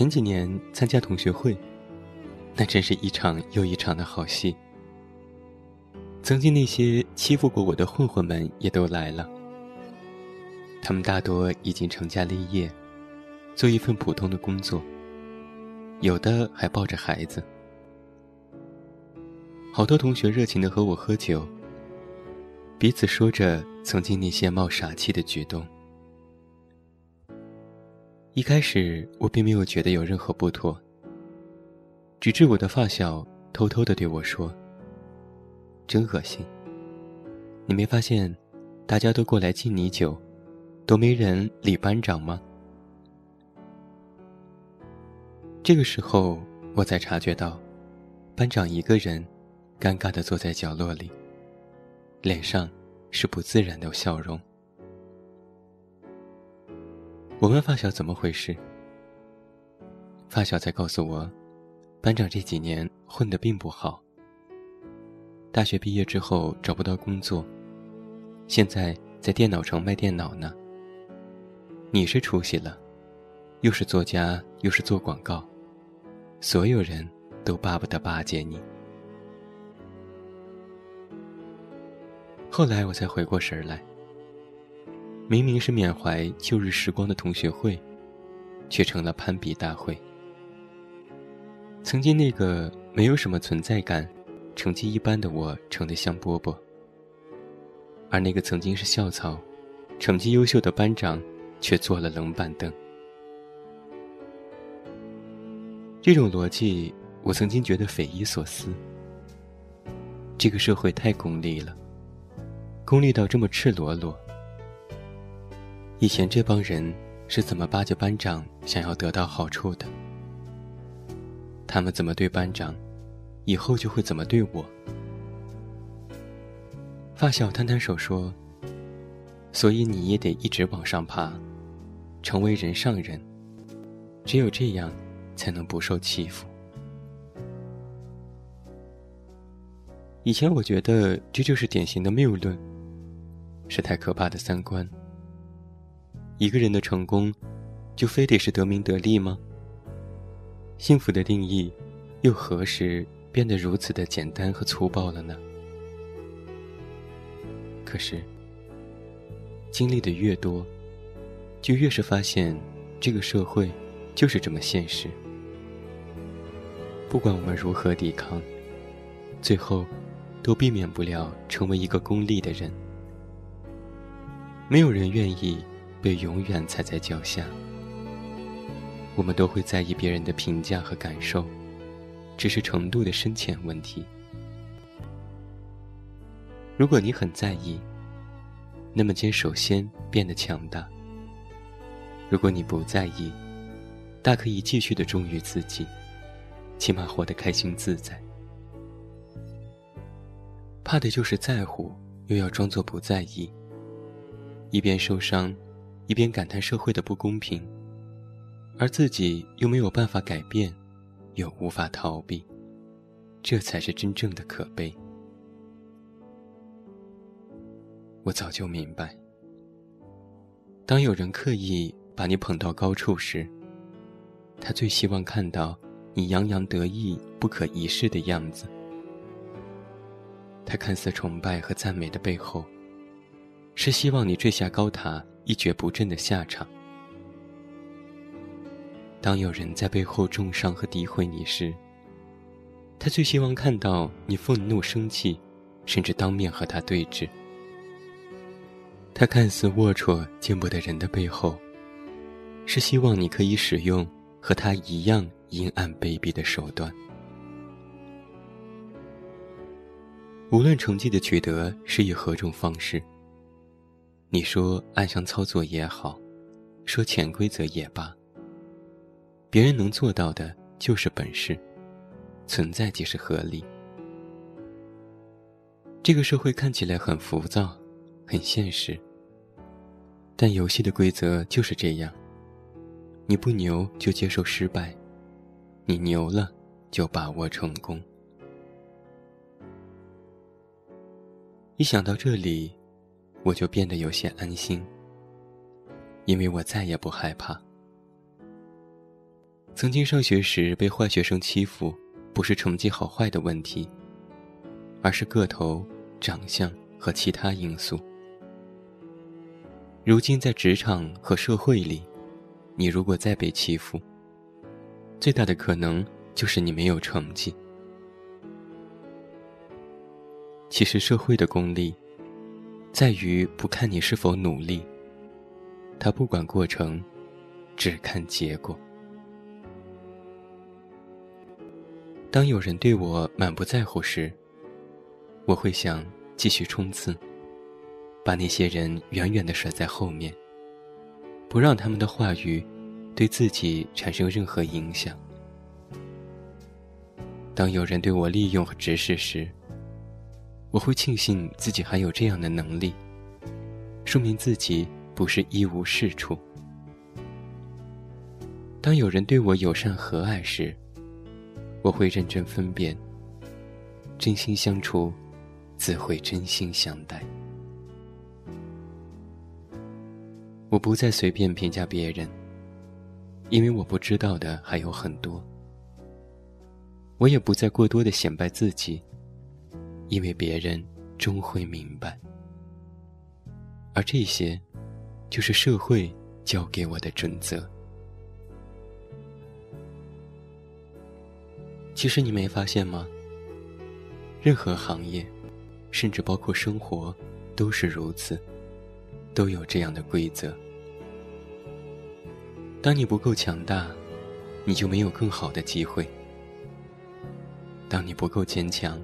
前几年参加同学会，那真是一场又一场的好戏。曾经那些欺负过我的混混们也都来了，他们大多已经成家立业，做一份普通的工作，有的还抱着孩子。好多同学热情的和我喝酒，彼此说着曾经那些冒傻气的举动。一开始我并没有觉得有任何不妥，直至我的发小偷偷的对我说：“真恶心！你没发现，大家都过来敬你酒，都没人理班长吗？”这个时候，我才察觉到，班长一个人。尴尬的坐在角落里，脸上是不自然的笑容。我问发小怎么回事，发小才告诉我，班长这几年混得并不好。大学毕业之后找不到工作，现在在电脑城卖电脑呢。你是出息了，又是作家又是做广告，所有人都巴不得巴结你。后来我才回过神来，明明是缅怀旧日时光的同学会，却成了攀比大会。曾经那个没有什么存在感、成绩一般的我，成了香饽饽；而那个曾经是校草、成绩优秀的班长，却坐了冷板凳。这种逻辑，我曾经觉得匪夷所思。这个社会太功利了。功利到这么赤裸裸。以前这帮人是怎么巴结班长，想要得到好处的？他们怎么对班长，以后就会怎么对我。发小摊摊手说：“所以你也得一直往上爬，成为人上人，只有这样，才能不受欺负。”以前我觉得这就是典型的谬论。是太可怕的三观。一个人的成功，就非得是得名得利吗？幸福的定义，又何时变得如此的简单和粗暴了呢？可是，经历的越多，就越是发现，这个社会就是这么现实。不管我们如何抵抗，最后，都避免不了成为一个功利的人。没有人愿意被永远踩在脚下。我们都会在意别人的评价和感受，只是程度的深浅问题。如果你很在意，那么先首先变得强大。如果你不在意，大可以继续的忠于自己，起码活得开心自在。怕的就是在乎，又要装作不在意。一边受伤，一边感叹社会的不公平，而自己又没有办法改变，又无法逃避，这才是真正的可悲。我早就明白，当有人刻意把你捧到高处时，他最希望看到你洋洋得意、不可一世的样子。他看似崇拜和赞美的背后。是希望你坠下高塔一蹶不振的下场。当有人在背后重伤和诋毁你时，他最希望看到你愤怒、生气，甚至当面和他对峙。他看似龌龊、见不得人的背后，是希望你可以使用和他一样阴暗、卑鄙的手段。无论成绩的取得是以何种方式。你说暗箱操作也好，说潜规则也罢，别人能做到的就是本事，存在即是合理。这个社会看起来很浮躁，很现实，但游戏的规则就是这样：你不牛就接受失败，你牛了就把握成功。一想到这里。我就变得有些安心，因为我再也不害怕。曾经上学时被坏学生欺负，不是成绩好坏的问题，而是个头、长相和其他因素。如今在职场和社会里，你如果再被欺负，最大的可能就是你没有成绩。其实社会的功利，在于不看你是否努力，他不管过程，只看结果。当有人对我满不在乎时，我会想继续冲刺，把那些人远远的甩在后面，不让他们的话语对自己产生任何影响。当有人对我利用和指使时，我会庆幸自己还有这样的能力，说明自己不是一无是处。当有人对我友善和蔼时，我会认真分辨，真心相处，自会真心相待。我不再随便评价别人，因为我不知道的还有很多。我也不再过多的显摆自己，因为别人终会明白。而这些，就是社会教给我的准则。其实你没发现吗？任何行业，甚至包括生活，都是如此，都有这样的规则。当你不够强大，你就没有更好的机会；当你不够坚强，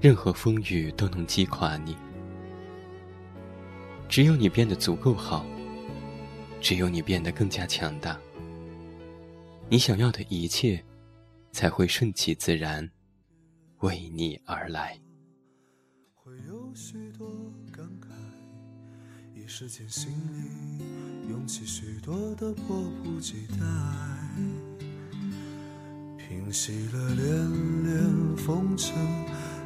任何风雨都能击垮你。只有你变得足够好，只有你变得更加强大，你想要的一切。才会顺其自然，为你而来。会有许多感慨，一时间心里涌起许多的迫不及待。平息了连连风尘，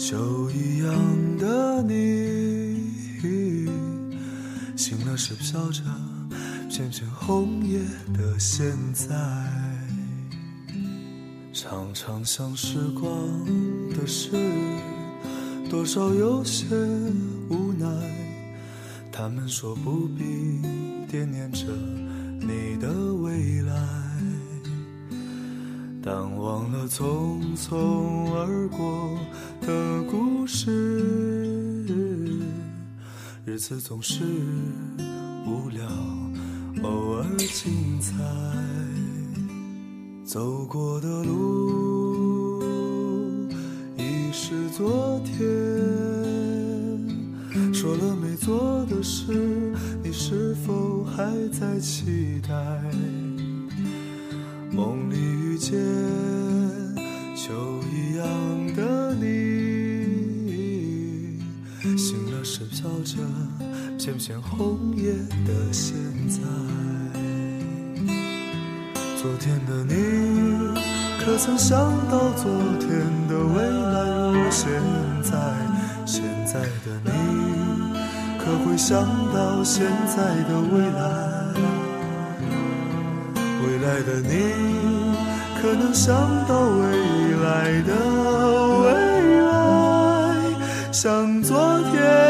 秋一样的你，醒了是飘着片片红叶的现在。常常想时光的事，多少有些无奈。他们说不必惦念着你的未来，但忘了匆匆而过的故事。日子总是无聊，偶尔精彩。走过的路已是昨天，说了没做的事，你是否还在期待？梦里遇见秋一样的了时飘着片片红叶的现在。昨天的你，可曾想到昨天的未来如现在？现在的你，可会想到现在的未来？未来的你，可能想到未来的未来？像昨天